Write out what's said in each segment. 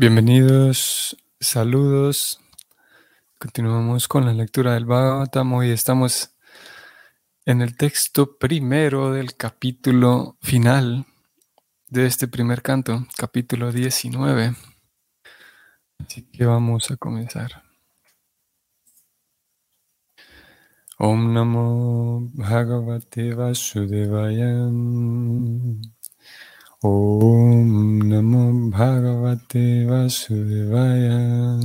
Bienvenidos, saludos. Continuamos con la lectura del Bhagavatam. Hoy estamos en el texto primero del capítulo final de este primer canto, capítulo 19. Así que vamos a comenzar. Om Namo Bhagavate Vasudevaya. Om Namo Bhagavate Vasudevaya.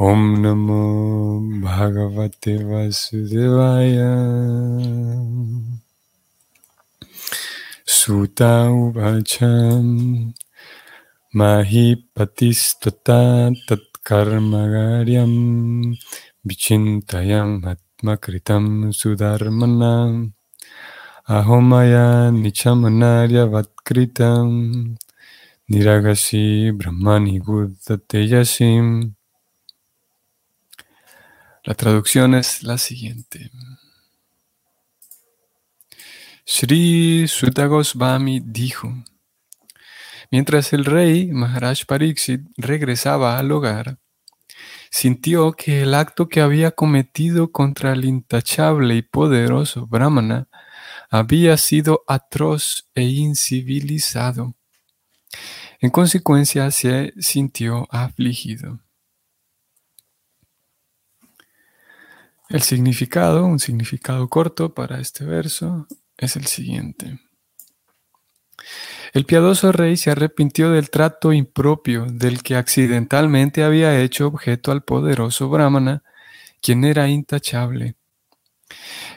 Om Namo Bhagavate Vasudevaya. Suta Uvacham Mahipatistata Tatkarmagaryam Vichintayam Atmakritam Sudharmanam Ahomaya Nichamanarya Vatkritam Niragasi Brahmani Yasim. La traducción es la siguiente. Sri Sutta Goswami dijo, mientras el rey Maharaj Pariksit regresaba al hogar, sintió que el acto que había cometido contra el intachable y poderoso Brahmana había sido atroz e incivilizado. En consecuencia, se sintió afligido. El significado, un significado corto para este verso, es el siguiente. El piadoso rey se arrepintió del trato impropio del que accidentalmente había hecho objeto al poderoso Brahmana, quien era intachable.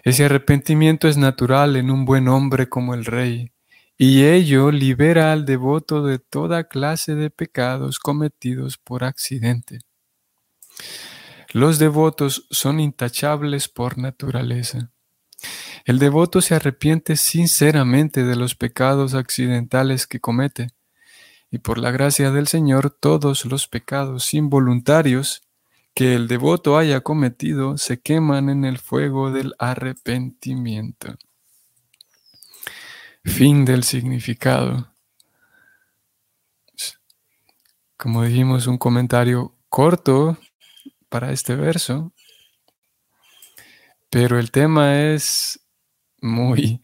Ese arrepentimiento es natural en un buen hombre como el rey, y ello libera al devoto de toda clase de pecados cometidos por accidente. Los devotos son intachables por naturaleza. El devoto se arrepiente sinceramente de los pecados accidentales que comete, y por la gracia del Señor todos los pecados involuntarios que el devoto haya cometido se queman en el fuego del arrepentimiento. Fin del significado. Como dijimos, un comentario corto para este verso, pero el tema es muy,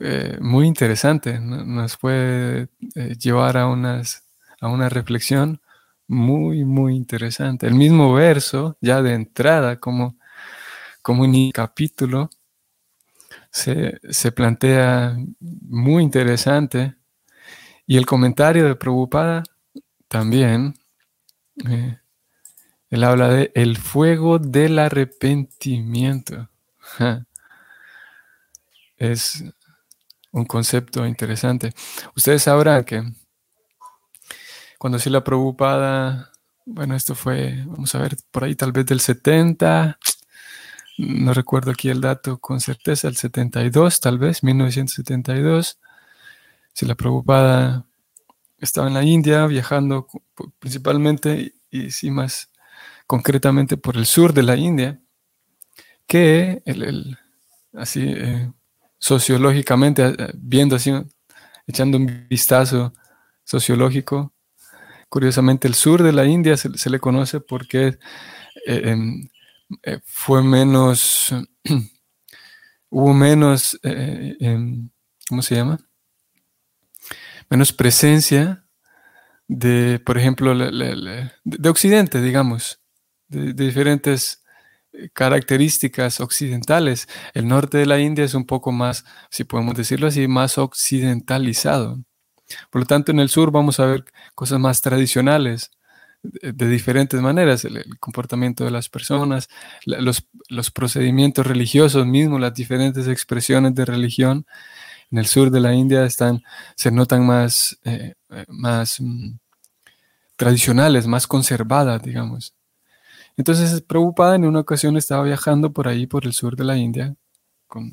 eh, muy interesante. Nos puede eh, llevar a, unas, a una reflexión muy, muy interesante. El mismo verso, ya de entrada, como, como un capítulo, se, plantea muy interesante. Y el comentario de Prabhupada también. Eh, habla de el fuego del arrepentimiento. Es un concepto interesante. Ustedes sabrán que cuando sí la Prabhupada, bueno, esto fue, vamos a ver, por ahí tal vez del 70, no recuerdo aquí el dato con certeza, el 72 tal vez, 1972, si la Prabhupada estaba en la India viajando principalmente y sí más concretamente por el sur de la India, que el, así eh, sociológicamente, eh, viendo así, echando un vistazo sociológico, Curiosamente, el sur de la India se, le conoce porque eh, em, eh, fue menos, hubo menos, eh, em, ¿cómo se llama? Menos presencia de, por ejemplo, de, Occidente, digamos, de, diferentes características occidentales. El norte de la India es un poco más, si podemos decirlo así, más occidentalizado. Por lo tanto, en el sur vamos a ver cosas más tradicionales, de, diferentes maneras, el, comportamiento de las personas, los, procedimientos religiosos mismos, las diferentes expresiones de religión. En el sur de la India están, se notan más, eh, eh, más mm, tradicionales, más conservadas, digamos. Entonces, preocupada, en una ocasión estaba viajando por ahí, por el sur de la India,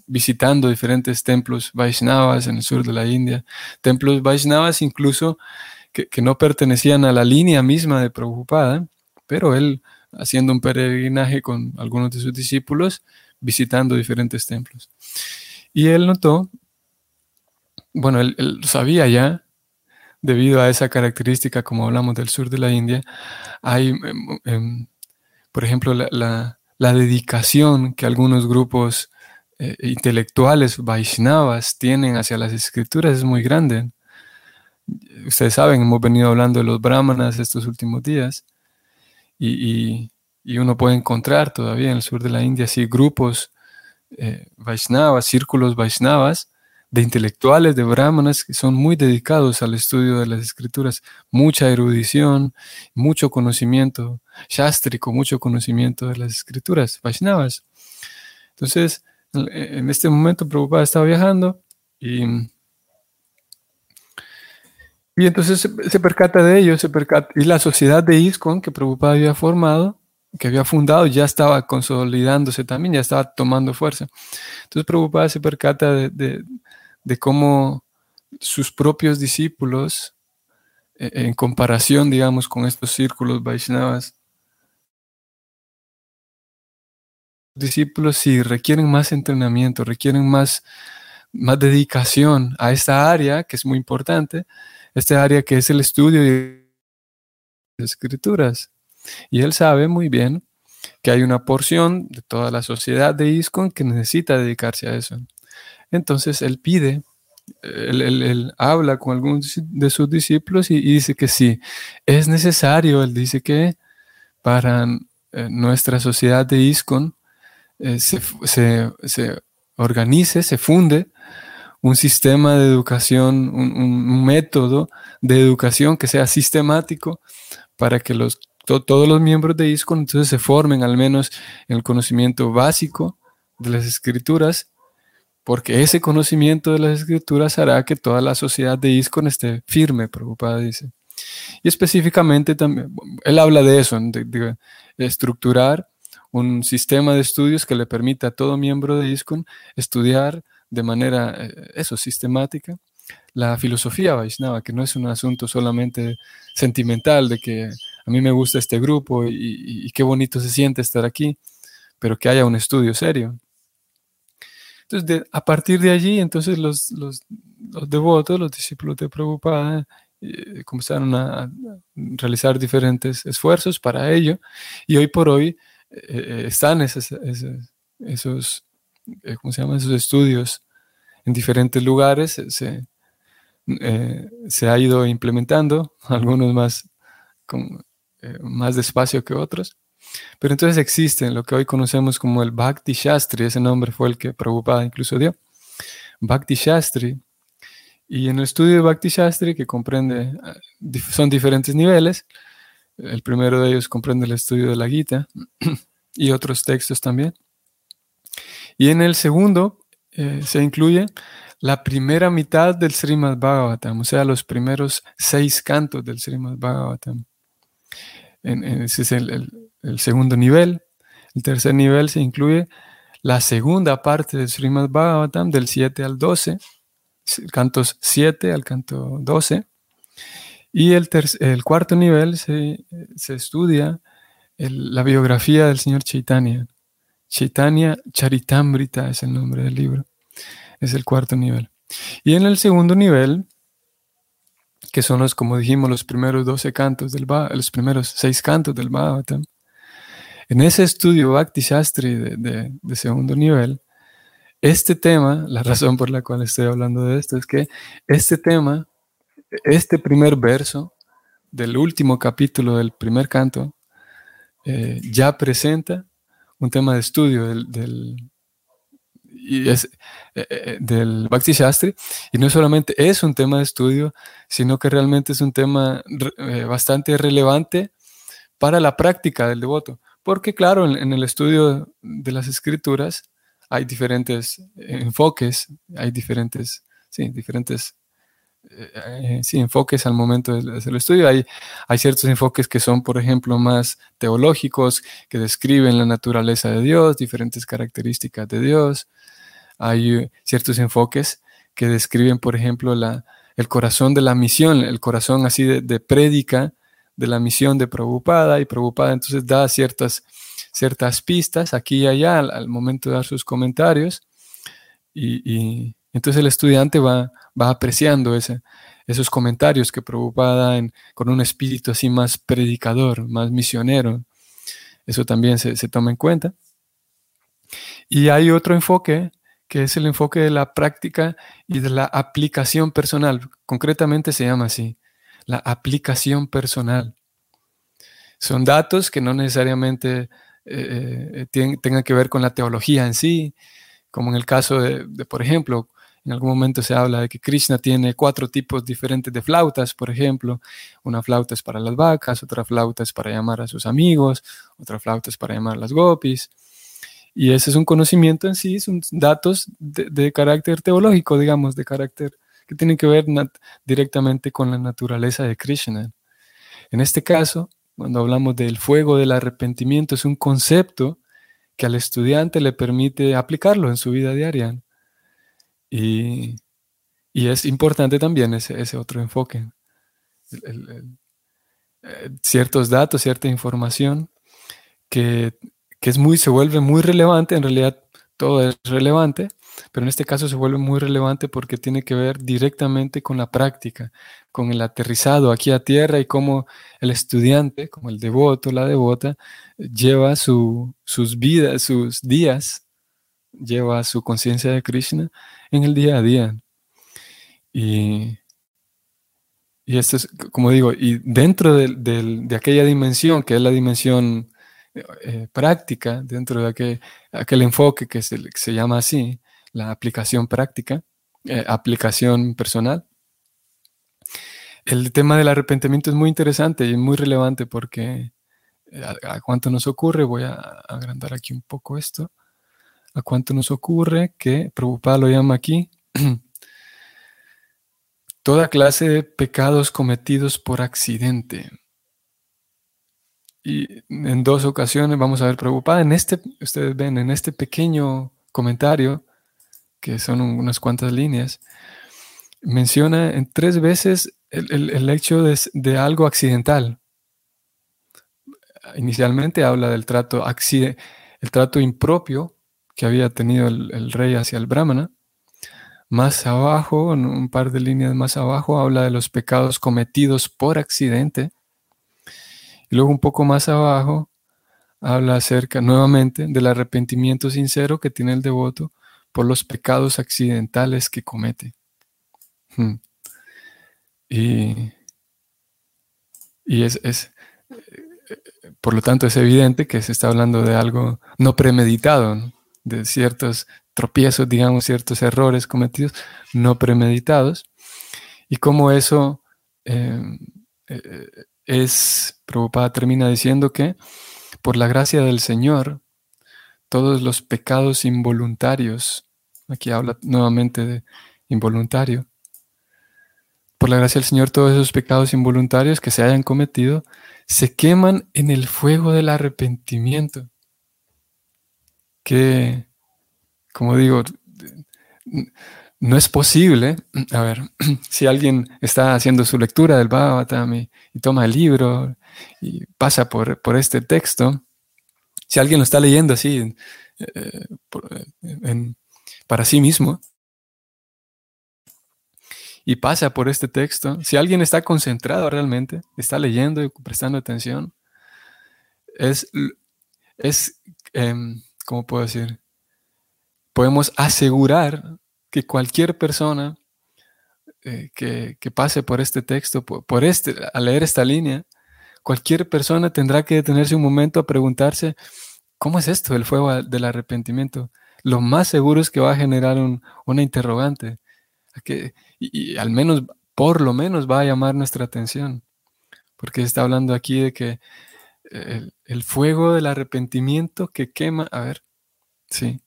visitando diferentes templos Vaishnavas en el sur de la India, templos Vaishnavas incluso que, no pertenecían a la línea misma de Prabhupada, pero él haciendo un peregrinaje con algunos de sus discípulos, visitando diferentes templos. Y él notó, bueno, él, sabía ya debido a esa característica, como hablamos del sur de la India, hay, em, em, por ejemplo, la, dedicación que algunos grupos eh, intelectuales Vaishnavas tienen hacia las escrituras es muy grande. Ustedes saben, hemos venido hablando de los brahmanas estos últimos días y, uno puede encontrar todavía en el sur de la India así grupos eh, Vaishnavas, círculos Vaishnavas de intelectuales, de brahmanas, que son muy dedicados al estudio de las escrituras, mucha erudición, mucho conocimiento shastrico, mucho conocimiento de las escrituras Vaishnavas. Entonces, en este momento Prabhupada estaba viajando y, y entonces se, percata de ello, se percata, y la sociedad de ISKCON que Prabhupada había formado, que había fundado, ya estaba consolidándose también, ya estaba tomando fuerza. Entonces Prabhupada se percata de de cómo sus propios discípulos, e, en comparación, digamos, con estos círculos Vaishnavas, discípulos sí requieren más entrenamiento, requieren más, más dedicación a esta área que es muy importante, esta área que es el estudio de las escrituras. Y él sabe muy bien que hay una porción de toda la sociedad de ISKCON que necesita dedicarse a eso. Entonces él pide, él, habla con algunos de sus discípulos y, dice que sí, es necesario, él dice que para eh, nuestra sociedad de ISCON eh, se, organice, se funde un sistema de educación, un, método de educación que sea sistemático para que los, todos los miembros de ISCON entonces se formen al menos en el conocimiento básico de las escrituras porque ese conocimiento de las escrituras hará que toda la sociedad de ISCON esté firme, preocupada, dice. Y específicamente también, él habla de eso, de, estructurar un sistema de estudios que le permita a todo miembro de ISCON estudiar de manera, eh, eso, sistemática, la filosofía Vaishnava, que no es un asunto solamente sentimental de que a mí me gusta este grupo y qué bonito se siente estar aquí, pero que haya un estudio serio. Entonces, a partir de allí, entonces los, los, devotos, los discípulos de Prabhupada, eh, comenzaron a, realizar diferentes esfuerzos para ello y hoy por hoy eh, eh, están esos, esos, ¿cómo se llama? esos estudios en diferentes lugares. Se, se ha ido implementando, algunos más, con, más despacio que otros. Pero entonces existe lo que hoy conocemos como el Bhakti Shastri, ese nombre fue el que Prabhupada incluso dio. Bhakti Shastri. Y en el estudio de Bhakti Shastri, que comprende, eh, son diferentes niveles, el primero de ellos comprende el estudio de la Gita y otros textos también. Y en el segundo eh, se incluye la primera mitad del Srimad Bhagavatam, o sea, los primeros seis cantos del Srimad Bhagavatam. ese es el, el segundo nivel. El tercer nivel se incluye la segunda parte del Srimad Bhagavatam, del 7 al 12, cantos 7 al canto 12. Y el, el cuarto nivel se, estudia la biografía del señor Chaitanya. Chaitanya Charitamrita es el nombre del libro. Es el cuarto nivel. Y en el segundo nivel, que son los, como dijimos, los primeros 12 cantos del los primeros seis cantos del Bhagavatam, en ese estudio Bhakti Shastri de, segundo nivel, este tema, la razón por la cual estoy hablando de esto es que este tema, este primer verso del último capítulo del primer canto, eh, ya presenta un tema de estudio del, y es, eh, eh, del Bhakti Shastri, y no solamente es un tema de estudio, sino que realmente es un tema bastante relevante para la práctica del devoto. Porque claro, en, el estudio de las escrituras hay diferentes enfoques, hay diferentes, sí, diferentes eh, sí, enfoques al momento de hacer el estudio. Hay, hay ciertos enfoques que son, por ejemplo, más teológicos, que describen la naturaleza de Dios, diferentes características de Dios. Hay eh, ciertos enfoques que describen, por ejemplo, la, el corazón de la misión, el corazón así de, de prédica de la misión de Prabhupada y Prabhupada entonces da ciertas, ciertas pistas aquí y allá al, momento de dar sus comentarios y, entonces el estudiante va, va apreciando esos comentarios que Prabhupada con un espíritu así más predicador, más misionero. Eso también se, se toma en cuenta. Y hay otro enfoque que es el enfoque de la práctica y de la aplicación personal. Concretamente se llama así, la aplicación personal. Son datos que no necesariamente eh, eh, tengan que ver con la teología en sí, como en el caso de, por ejemplo, en algún momento se habla de que Krishna tiene cuatro tipos diferentes de flautas, por ejemplo. Una flauta es para las vacas, otra flauta es para llamar a sus amigos, otra flauta es para llamar a las gopis. Y ese es un conocimiento en sí, son datos de, carácter teológico, digamos, de carácter que tienen que ver directamente con la naturaleza de Krishna. En este caso, cuando hablamos del fuego del arrepentimiento, es un concepto que al estudiante le permite aplicarlo en su vida diaria. Y, es importante también ese, otro enfoque. Eh, ciertos datos, cierta información que que es muy, se vuelve muy relevante, en realidad todo es relevante, pero en este caso se vuelve muy relevante porque tiene que ver directamente con la práctica, con el aterrizado aquí a tierra y cómo el estudiante, como el devoto, la devota, lleva sus vidas, sus días, lleva su conciencia de Krishna en el día a día. Y, y esto es, como digo, y dentro de aquella dimensión, que es la dimensión eh, práctica dentro de aquel, aquel enfoque que se, se, llama así, la aplicación práctica, eh, aplicación personal. El tema del arrepentimiento es muy interesante y muy relevante porque eh, a, cuánto nos ocurre, voy a agrandar aquí un poco esto, a cuánto nos ocurre que Prabhupada lo llama aquí, toda clase de pecados cometidos por accidente. Y en dos ocasiones vamos a ver preocupada. En este, ustedes ven, en este pequeño comentario, que son unas cuantas líneas, menciona en tres veces el, hecho de, algo accidental. Inicialmente habla del trato, el trato impropio que había tenido el, rey hacia el brahmana. Más abajo, en un par de líneas más abajo, habla de los pecados cometidos por accidente y luego un poco más abajo habla acerca nuevamente del arrepentimiento sincero que tiene el devoto por los pecados accidentales que comete. Hmm. Y, es, por lo tanto, es evidente que se está hablando de algo no premeditado, de ciertos tropiezos, digamos, ciertos errores cometidos no premeditados, y cómo eso eh, eh, es, Prabhupada termina diciendo que por la gracia del Señor, todos los pecados involuntarios, aquí habla nuevamente de involuntario, por la gracia del Señor, todos esos pecados involuntarios que se hayan cometido se queman en el fuego del arrepentimiento. Que, como digo, no es posible, a ver, si alguien está haciendo su lectura del Bhagavatam y, toma el libro y pasa por, por, este texto, si alguien lo está leyendo así eh, para sí mismo y pasa por este texto, si alguien está concentrado realmente, está leyendo y prestando atención, es, es em, ¿cómo puedo decir? Podemos asegurar que cualquier persona eh, que, pase por este texto, por, este, a leer esta línea, cualquier persona tendrá que detenerse un momento a preguntarse, ¿cómo es esto el fuego del arrepentimiento? Lo más seguro es que va a generar una interrogante, que, y, al menos, por lo menos va a llamar nuestra atención, porque está hablando aquí de que el, el fuego del arrepentimiento que quema, a ver, sí,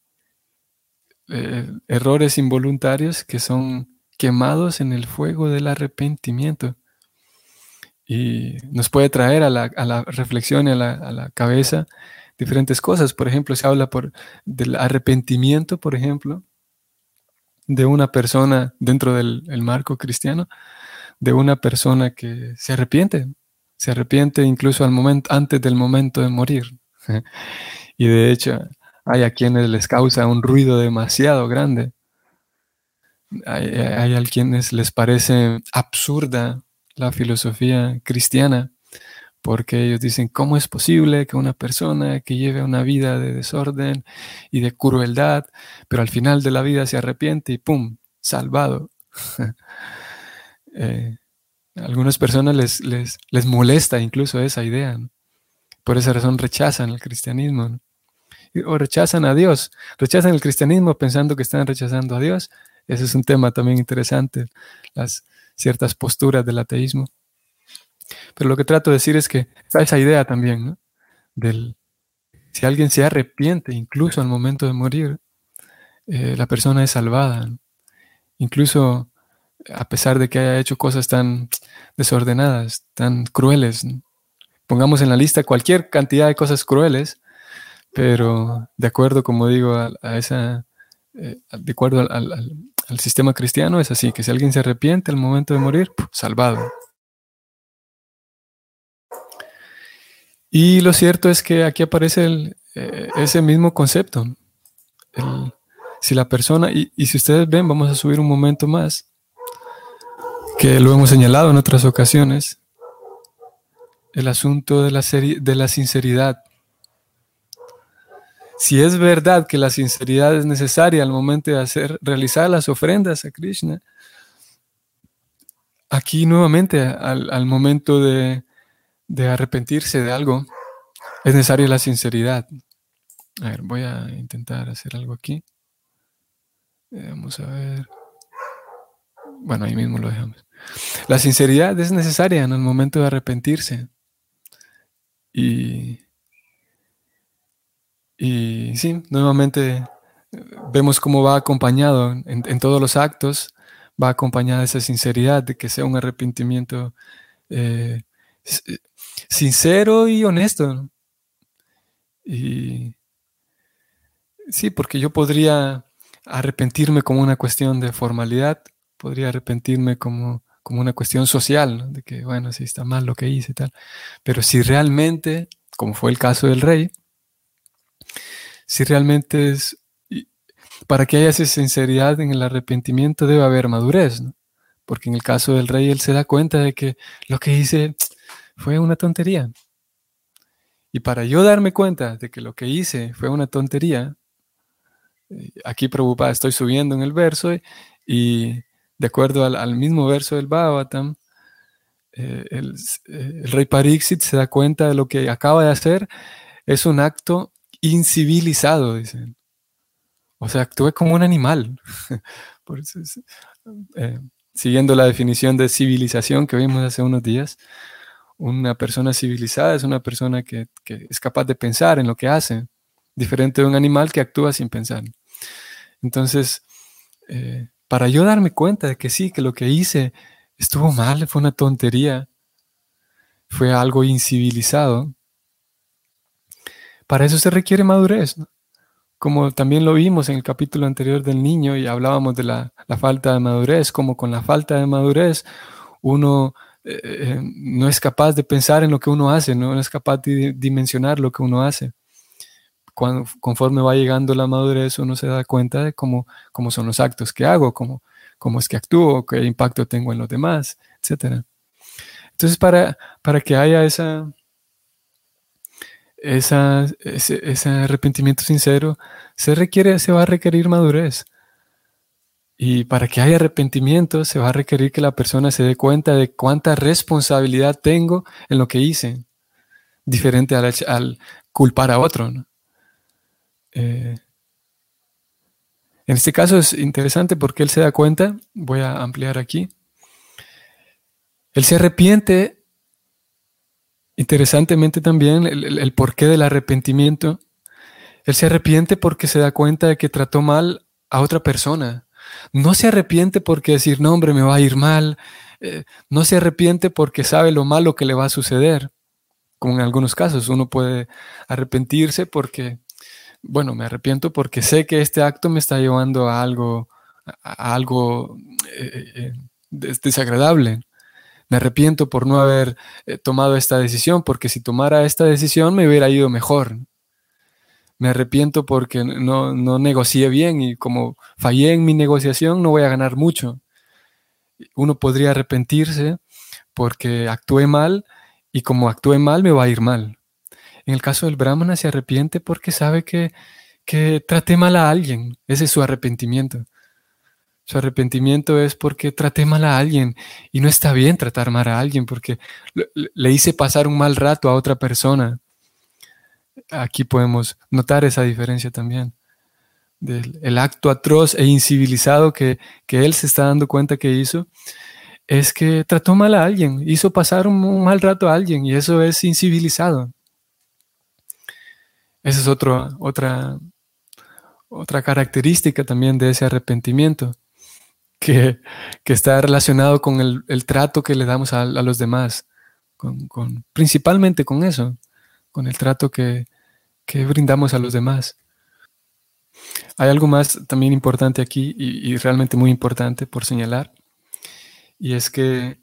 eh, errores involuntarios que son quemados en el fuego del arrepentimiento. Y nos puede traer a la, reflexión y a la, cabeza diferentes cosas. Por ejemplo, se habla por, del arrepentimiento, por ejemplo, de una persona dentro del marco cristiano, de una persona que se arrepiente, se arrepiente incluso antes del momento de morir. y de hecho, hay a quienes les causa un ruido demasiado grande hay, a quienes les parece absurda la filosofía cristiana, porque ellos dicen, ¿cómo es posible que una persona que lleve una vida de desorden y de crueldad, pero al final de la vida se arrepiente y ¡pum! salvado? eh, algunas personas les, les, molesta incluso esa idea. Por esa razón rechazan el cristianismo. O rechazan a Dios. Rechazan el cristianismo pensando que están rechazando a Dios. Ese es un tema también interesante, las ciertas posturas del ateísmo. Pero lo que trato de decir es que está esa idea también, ¿no? Del, si alguien se arrepiente, incluso al momento de morir, eh, la persona es salvada. Incluso a pesar de que haya hecho cosas tan desordenadas, tan crueles. Pongamos en la lista cualquier cantidad de cosas crueles, pero de acuerdo, como digo, a, esa, eh, de acuerdo al, sistema cristiano, es así, que si alguien se arrepiente al momento de morir, salvado. Y lo cierto es que aquí aparece eh, ese mismo concepto. si la persona, y, y si ustedes ven, vamos a subir un momento más, que lo hemos señalado en otras ocasiones, el asunto de la, de la sinceridad. Si es verdad que la sinceridad es necesaria al momento de hacer, realizar las ofrendas a Krishna, aquí nuevamente al, momento de, arrepentirse de algo, es necesaria la sinceridad. A ver, voy a intentar hacer algo aquí. Eh, vamos a ver. Bueno, ahí mismo lo dejamos. La sinceridad es necesaria en el momento de arrepentirse. Y, y sí, nuevamente vemos cómo va acompañado en, todos los actos, va acompañada esa sinceridad de que sea un arrepentimiento eh, sincero y honesto. Y sí, porque yo podría arrepentirme como una cuestión de formalidad, podría arrepentirme como como una cuestión social, de que, bueno, si está mal lo que hice y tal. Pero si realmente, como fue el caso del rey, si realmente es, para que haya esa sinceridad en el arrepentimiento debe haber madurez, ¿no? Porque en el caso del rey él se da cuenta de que lo que hice fue una tontería. Y para yo darme cuenta de que lo que hice fue una tontería, eh, aquí preocupada estoy subiendo en el verso y de acuerdo al, mismo verso del Bhagavatam, eh, eh, el, rey Pariksit se da cuenta de lo que acaba de hacer es un acto incivilizado, dicen. O sea, actúe como un animal. Eh, siguiendo la definición de civilización que vimos hace unos días, una persona civilizada es una persona que, es capaz de pensar en lo que hace, diferente de un animal que actúa sin pensar. Entonces, para yo darme cuenta de que sí, que lo que hice estuvo mal, fue una tontería, fue algo incivilizado. Para eso se requiere madurez, como también lo vimos en el capítulo anterior del niño y hablábamos de la, falta de madurez, como con la falta de madurez uno eh, eh, no es capaz de pensar en lo que uno hace, no es capaz de dimensionar lo que uno hace conforme va llegando la madurez, uno se da cuenta de cómo, cómo son los actos que hago, cómo, cómo es que actúo, qué impacto tengo en los demás, etc. Entonces, para, para que haya esa, esa, ese, arrepentimiento sincero, se, requiere, se va a requerir madurez. Y para que haya arrepentimiento, se va a requerir que la persona se dé cuenta de cuánta responsabilidad tengo en lo que hice, diferente al, al culpar a otro. ¿no? Eh, en este caso es interesante porque él se da cuenta, voy a ampliar aquí, él se arrepiente, interesantemente también el, porqué del arrepentimiento, él se arrepiente porque se da cuenta de que trató mal a otra persona. No se arrepiente porque decir, no, hombre, me va a ir mal. Eh, no se arrepiente porque sabe lo malo que le va a suceder. Como en algunos casos, uno puede arrepentirse porque bueno, me arrepiento porque sé que este acto me está llevando a algo, a algo eh, eh, desagradable. Me arrepiento por no haber eh, tomado esta decisión, porque si tomara esta decisión me hubiera ido mejor. me arrepiento porque no, no negocié bien y como fallé en mi negociación no voy a ganar mucho. Uno podría arrepentirse porque actué mal y como actué mal me va a ir mal. En el caso del brahmana se arrepiente porque sabe que, traté mal a alguien. Ese es su arrepentimiento. Su arrepentimiento es porque traté mal a alguien y no está bien tratar mal a alguien porque le hice pasar un mal rato a otra persona. Aquí podemos notar esa diferencia también. Del el acto atroz e incivilizado que, que él se está dando cuenta que hizo es que trató mal a alguien, hizo pasar un, mal rato a alguien y eso es incivilizado. Esa es otra, otra característica también de ese arrepentimiento que, está relacionado con el, trato que le damos a, los demás, con, principalmente con eso, con el trato que, brindamos a los demás. Hay algo más también importante aquí y, realmente muy importante por señalar, y es que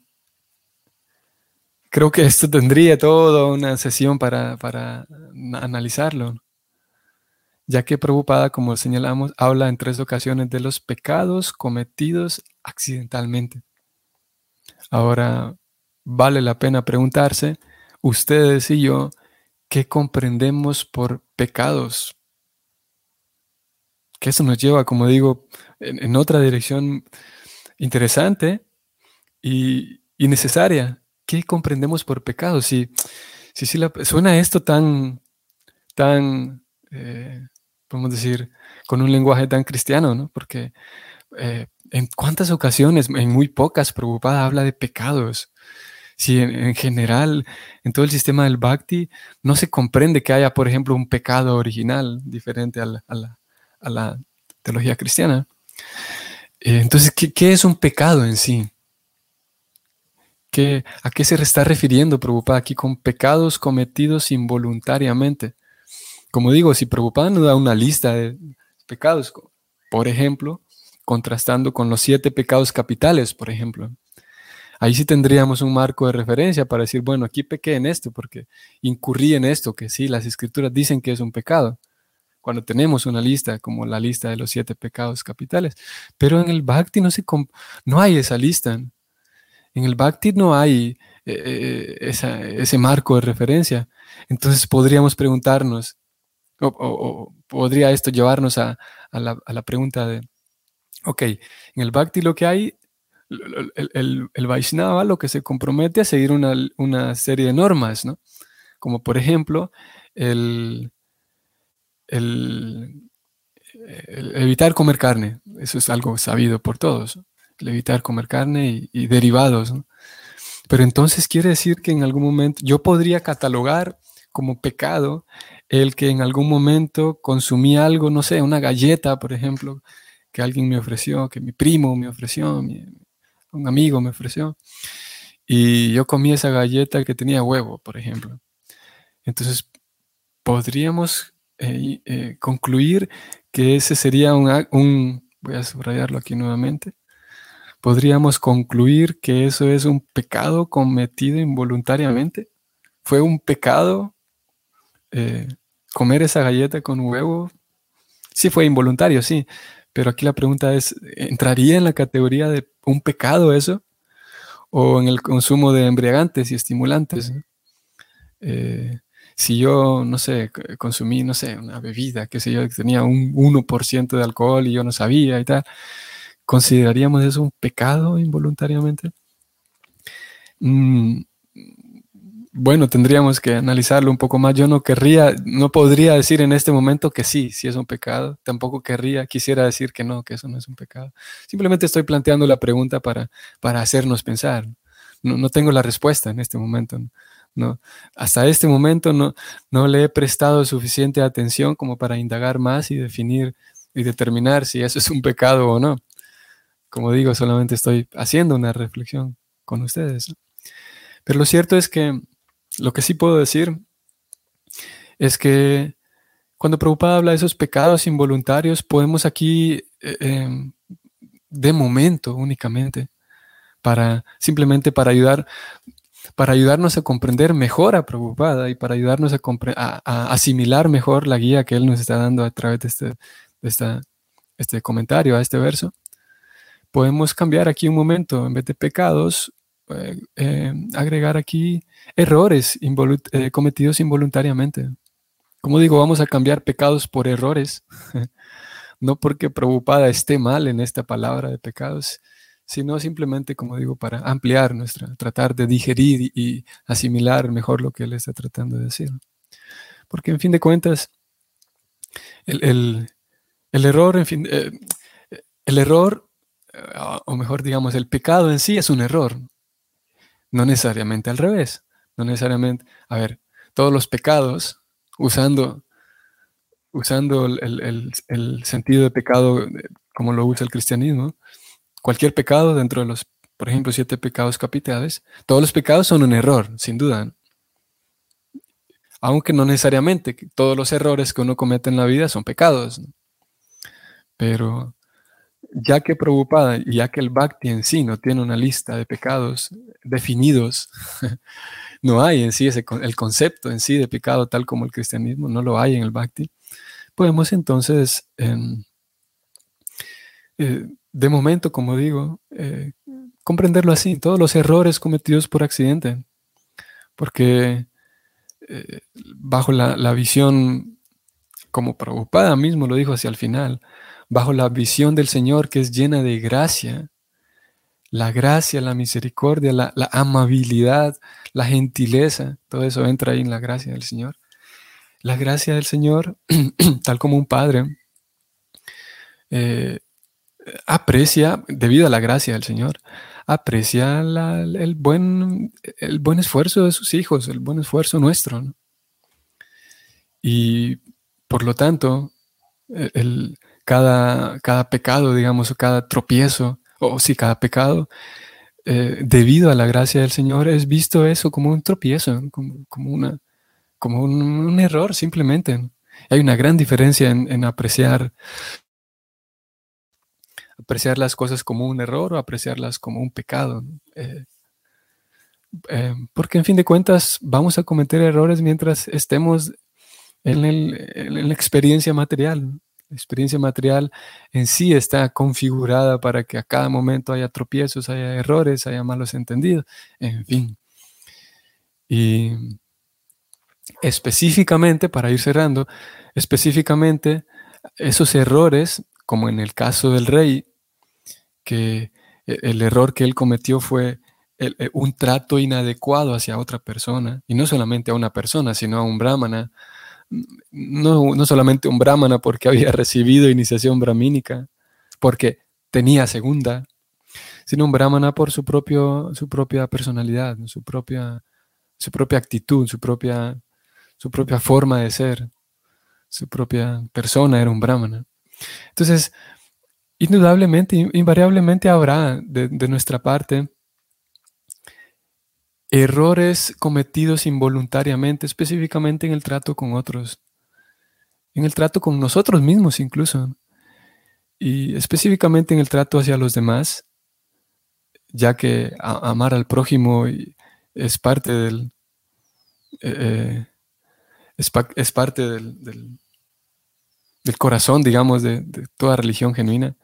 creo que esto tendría toda una sesión para, para analizarlo ya que Prabhupada, como señalamos, habla en tres ocasiones de los pecados cometidos accidentalmente. Ahora, vale la pena preguntarse, ustedes y yo, ¿qué comprendemos por pecados? Que eso nos lleva, como digo, en, otra dirección interesante y, necesaria. ¿Qué comprendemos por pecados? Si, si suena esto tan, tan eh, podemos decir, con un lenguaje tan cristiano, ¿no? Porque eh, en cuántas ocasiones, en muy pocas, Prabhupada habla de pecados. Si en, general, en todo el sistema del Bhakti, no se comprende que haya, por ejemplo, un pecado original diferente a la, teología cristiana. Eh, entonces, ¿qué, es un pecado en sí? ¿Qué, ¿A qué se está refiriendo Prabhupada aquí con pecados cometidos involuntariamente? Como digo, si Prabhupada nos da una lista de pecados, por ejemplo, contrastando con los siete pecados capitales, por ejemplo, ahí sí tendríamos un marco de referencia para decir, bueno, aquí pequé en esto porque incurrí en esto, que sí, las escrituras dicen que es un pecado, cuando tenemos una lista como la lista de los siete pecados capitales. Pero en el Bhakti no hay esa lista. En el Bhakti no hay eh, eh, ese marco de referencia. Entonces podríamos preguntarnos, o, podría esto llevarnos a, la, pregunta de, ok, en el Bhakti lo que hay, el, el, Vaishnava lo que se compromete a seguir una, serie de normas, ¿no? Como por ejemplo, el, evitar comer carne, eso es algo sabido por todos, evitar comer carne y, derivados. Pero entonces quiere decir que en algún momento yo podría catalogar como pecado el que en algún momento consumí algo, no sé, una galleta, por ejemplo, que alguien me ofreció, que mi primo me ofreció, un amigo me ofreció, y yo comí esa galleta que tenía huevo, por ejemplo. Entonces, podríamos eh, eh, concluir que ese sería un, voy a subrayarlo aquí nuevamente, podríamos concluir que eso es un pecado cometido involuntariamente. Fue un pecado eh, comer esa galleta con huevo, sí fue involuntario, sí, pero aquí la pregunta es, ¿entraría en la categoría de un pecado eso? ¿O en el consumo de embriagantes y estimulantes? Eh, si yo, no sé, consumí, no sé, una bebida, que sé yo, que tenía un 1% de alcohol y yo no sabía y tal, ¿consideraríamos eso un pecado involuntariamente? Mm, bueno, tendríamos que analizarlo un poco más. Yo no querría, no podría decir en este momento que sí, sí es un pecado. Tampoco querría, quisiera decir que no, que eso no es un pecado. Simplemente estoy planteando la pregunta para, para hacernos pensar. No, tengo la respuesta en este momento. No, hasta este momento no, no le he prestado suficiente atención como para indagar más y definir y determinar si eso es un pecado o no. Como digo, solamente estoy haciendo una reflexión con ustedes. Pero lo cierto es que lo que sí puedo decir es que cuando Prabhupada habla de esos pecados involuntarios, podemos aquí, eh, em, de momento únicamente, para simplemente para ayudar, para ayudarnos a comprender mejor a Prabhupada y para ayudarnos a, asimilar mejor la guía que él nos está dando a través de este, de este comentario, a este verso, podemos cambiar aquí un momento, en vez de pecados, eh, eh, agregar aquí errores eh, cometidos involuntariamente. Como digo, vamos a cambiar pecados por errores, no porque Prabhupada esté mal en esta palabra de pecados, sino simplemente, como digo, para ampliar nuestra, tratar de digerir y, asimilar mejor lo que él está tratando de decir. Porque en fin de cuentas, el, error, en fin, el error o mejor digamos, el pecado en sí es un error. No necesariamente al revés. No necesariamente, a ver, todos los pecados, usando, usando el, sentido de pecado como lo usa el cristianismo, cualquier pecado dentro de los, por ejemplo, siete pecados capitales, todos los pecados son un error, sin duda. Aunque no necesariamente todos los errores que uno comete en la vida son pecados. Pero ya que preocupada, ya que el bhakti en sí no tiene una lista de pecados definidos, no hay en sí ese, el concepto en sí de pecado tal como el cristianismo, no lo hay en el bhakti, podemos entonces, em, eh, de momento, como digo, eh, comprenderlo así, todos los errores cometidos por accidente, porque eh, bajo la, la, visión, como preocupada mismo lo dijo hacia el final, bajo la visión del Señor que es llena de gracia, la gracia, la misericordia, la, amabilidad, la gentileza, todo eso entra ahí en la gracia del Señor. La gracia del Señor, tal como un padre, eh, aprecia, debido a la gracia del Señor, aprecia el, buen, el buen esfuerzo de sus hijos, el buen esfuerzo nuestro. Y por lo tanto, el, cada, cada pecado, digamos, o cada tropiezo, o sí, cada pecado, eh, debido a la gracia del Señor, es visto eso como un tropiezo, como, una, como un, error simplemente. Hay una gran diferencia en, apreciar apreciar las cosas como un error o apreciarlas como un pecado. Eh, eh, porque en fin de cuentas vamos a cometer errores mientras estemos en, en la experiencia material. Experiencia material en sí está configurada para que a cada momento haya tropiezos, haya errores, haya malos entendidos, en fin. Y específicamente, para ir cerrando, específicamente esos errores, como en el caso del rey, que e-, el error que él cometió fue e-, un trato inadecuado hacia otra persona, y no solamente a una persona, sino a un brahmana, no, no solamente un brahmana porque había recibido iniciación brahmínica, porque tenía segunda, sino un brahmana por su, propio, su propia personalidad, su propia, su propia actitud, su propia, su propia forma de ser, su propia persona era un brahmana. Entonces, indudablemente, invariablemente habrá de, de nuestra parte errores cometidos involuntariamente, específicamente en el trato con otros, en el trato con nosotros mismos incluso, y específicamente en el trato hacia los demás, ya que amar al prójimo es parte del... Eh, eh, es, parte del, del, corazón, digamos, de, de toda religión genuina.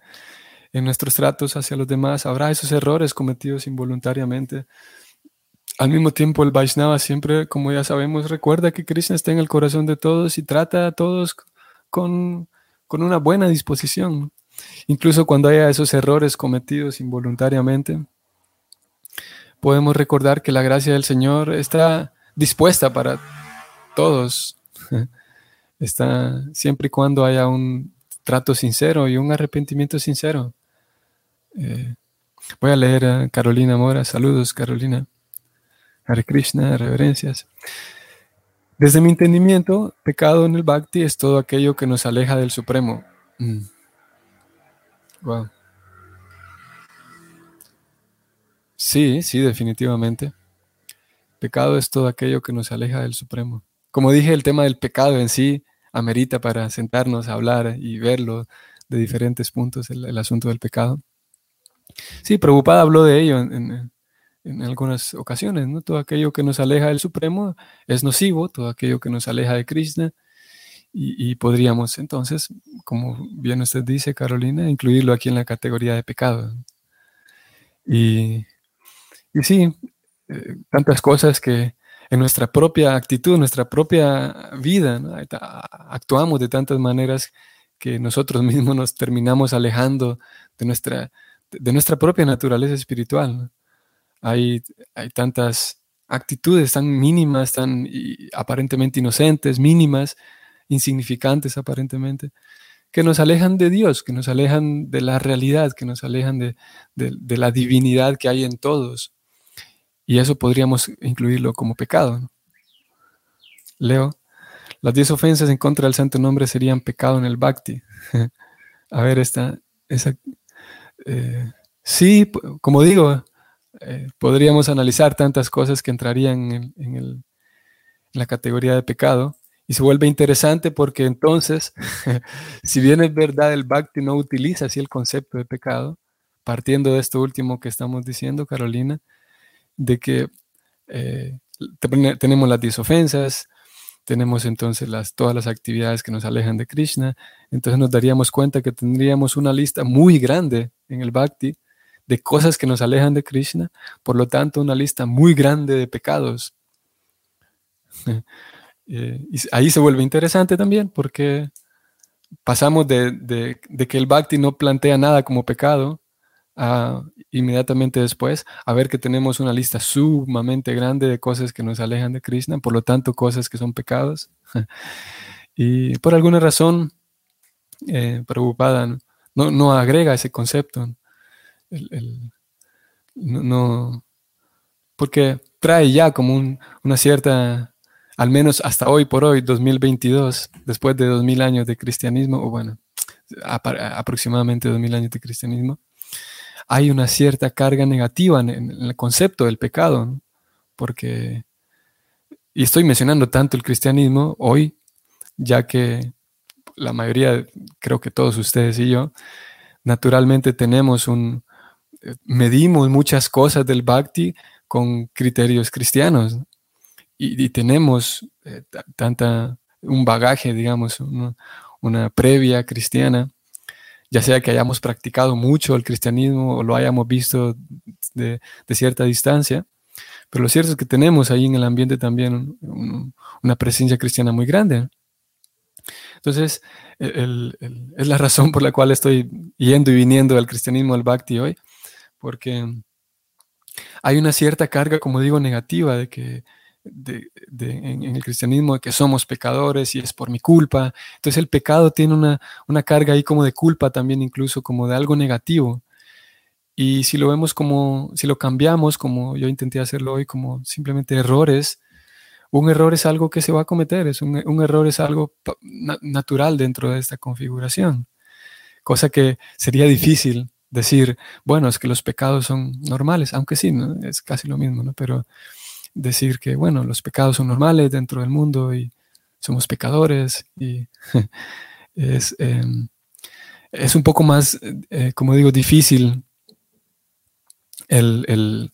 En nuestros tratos hacia los demás habrá esos errores cometidos involuntariamente, al mismo tiempo, el Vaishnava siempre, como ya sabemos, recuerda que Krishna está en el corazón de todos y trata a todos con, una buena disposición. Incluso cuando haya esos errores cometidos involuntariamente, podemos recordar que la gracia del Señor está dispuesta para todos. Está siempre y cuando haya un trato sincero y un arrepentimiento sincero. Eh, voy a leer a Carolina Mora. Saludos, Carolina. Hare Krishna, reverencias. Desde mi entendimiento, pecado en el bhakti es todo aquello que nos aleja del Supremo. Wow. Mm. Sí, sí, definitivamente. Pecado es todo aquello que nos aleja del Supremo. Como dije, el tema del pecado en sí amerita para sentarnos a hablar y verlo de diferentes puntos, el, asunto del pecado. Sí, Prabhupada habló de ello en, algunas ocasiones, ¿no? Todo aquello que nos aleja del Supremo es nocivo, todo aquello que nos aleja de Krishna, y, podríamos entonces, como bien usted dice, Carolina, incluirlo aquí en la categoría de pecado. Y, y sí, eh, tantas cosas que en nuestra propia actitud, en nuestra propia vida, actuamos de tantas maneras que nosotros mismos nos terminamos alejando de nuestra, de nuestra propia naturaleza espiritual. Hay, hay tantas actitudes tan mínimas, tan aparentemente inocentes, mínimas, insignificantes aparentemente, que nos alejan de Dios, que nos alejan de la realidad, que nos alejan de, de, la divinidad que hay en todos. Y eso podríamos incluirlo como pecado. Leo, las diez ofensas en contra del santo nombre serían pecado en el bhakti. A ver, esta, esa, eh, sí, como digo, eh, podríamos analizar tantas cosas que entrarían en, la categoría de pecado. Y se vuelve interesante porque entonces, si bien es verdad, el Bhakti no utiliza así el concepto de pecado, partiendo de esto último que estamos diciendo, Carolina, de que eh, tenemos las 10 ofensas, tenemos entonces las, todas las actividades que nos alejan de Krishna, entonces nos daríamos cuenta que tendríamos una lista muy grande en el Bhakti de cosas que nos alejan de Krishna, por lo tanto una lista muy grande de pecados. Eh, y ahí se vuelve interesante también porque pasamos de, que el bhakti no plantea nada como pecado a inmediatamente después a ver que tenemos una lista sumamente grande de cosas que nos alejan de Krishna, por lo tanto cosas que son pecados. y por alguna razón, eh, preocupada, no, no, agrega ese concepto. No, porque trae ya como una cierta al menos hasta hoy por hoy, 2022, después de 2000 años de cristianismo, o bueno, aproximadamente 2000 años de cristianismo, hay una cierta carga negativa en, el concepto del pecado, porque, y estoy mencionando tanto el cristianismo hoy, ya que la mayoría, creo que todos ustedes y yo, naturalmente tenemos un, medimos muchas cosas del bhakti con criterios cristianos. Y, tenemos eh, tanta, un bagaje, digamos, una, previa cristiana, ya sea que hayamos practicado mucho el cristianismo o lo hayamos visto de, cierta distancia, pero lo cierto es que tenemos ahí en el ambiente también una presencia cristiana muy grande. Entonces, es la razón por la cual estoy yendo y viniendo del cristianismo al bhakti hoy, porque hay una cierta carga, como digo, negativa de que de, en, el cristianismo de que somos pecadores y es por mi culpa. Entonces el pecado tiene una, una, carga ahí como de culpa también, incluso como de algo negativo. Y si lo vemos como, si lo cambiamos, como yo intenté hacerlo hoy, como simplemente errores, un error es algo que se va a cometer, es un, un error es algo natural dentro de esta configuración. Cosa que sería difícil decir, bueno, es que los pecados son normales, aunque sí, es casi lo mismo, ¿no? Pero decir que, bueno, los pecados son normales dentro del mundo y somos pecadores y es, em, es un poco más, eh, como digo, difícil el,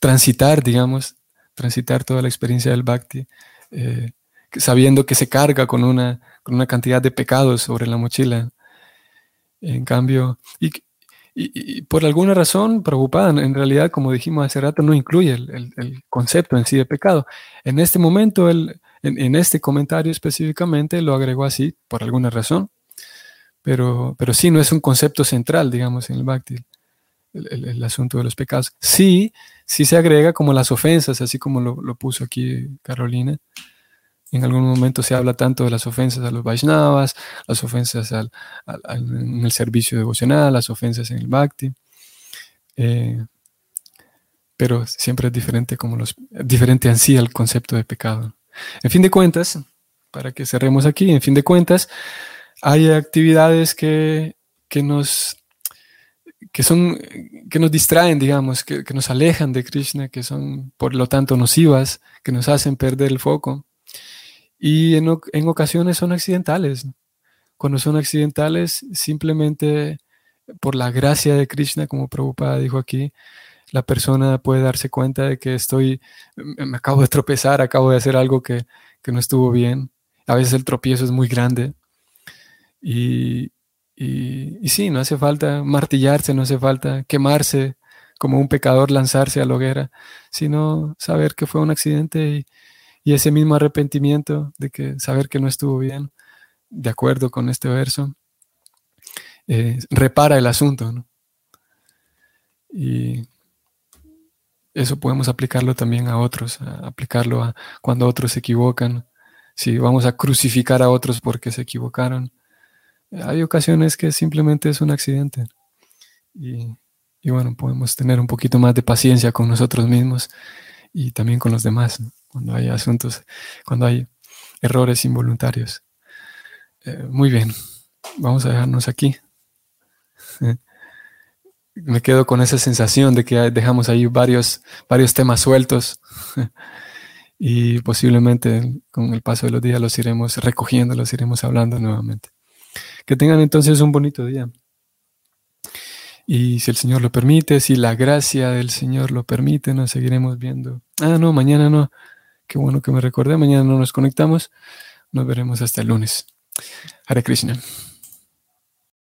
transitar, digamos, transitar toda la experiencia del bhakti, eh, sabiendo que se carga con una, con una cantidad de pecados sobre la mochila. En cambio, y, por alguna razón preocupada, en realidad, como dijimos hace rato, no incluye el, concepto en sí de pecado. En este momento, en, este comentario específicamente, lo agregó así, por alguna razón, pero, pero sí no es un concepto central, digamos, en el Bhakti, el, asunto de los pecados. Sí, sí se agrega como las ofensas, así como lo, lo puso aquí Carolina. En algún momento se habla tanto de las ofensas a los Vaishnavas, las ofensas al, en el servicio devocional, las ofensas en el Bhakti. Eh, pero siempre es diferente como los diferente en sí concepto de pecado. En fin de cuentas, para que cerremos aquí, en fin de cuentas, hay actividades que, nos que son que nos distraen, digamos, que, que, nos alejan de Krishna, que son por lo tanto nocivas, que nos hacen perder el foco. Y en, ocasiones son accidentales. Cuando son accidentales, simplemente por la gracia de Krishna, como Prabhupada dijo aquí, la persona puede darse cuenta de que estoy, me acabo de tropezar, acabo de hacer algo que, que no estuvo bien. A veces el tropiezo es muy grande. Y, y, y, sí, no hace falta martillarse, no hace falta quemarse como un pecador, lanzarse a la hoguera, sino saber que fue un accidente y, y ese mismo arrepentimiento de que saber que no estuvo bien, de acuerdo con este verso, eh, repara el asunto. ¿no? Y eso podemos aplicarlo también a otros, aplicarlo a cuando otros se equivocan. Si vamos a crucificar a otros porque se equivocaron, hay ocasiones que simplemente es un accidente. Y bueno, podemos tener un poquito más de paciencia con nosotros mismos y también con los demás, cuando hay asuntos, cuando hay errores involuntarios. Eh, muy bien, vamos a dejarnos aquí. Me quedo con esa sensación de que dejamos ahí varios, varios temas sueltos y posiblemente con el paso de los días los iremos recogiendo, los iremos hablando nuevamente. Que tengan entonces un bonito día. Y si el Señor lo permite, si la gracia del Señor lo permite, nos seguiremos viendo. Ah, no, mañana no. Qué bueno que me recordé. Mañana no nos conectamos. Nos veremos hasta el lunes. Hare Krishna.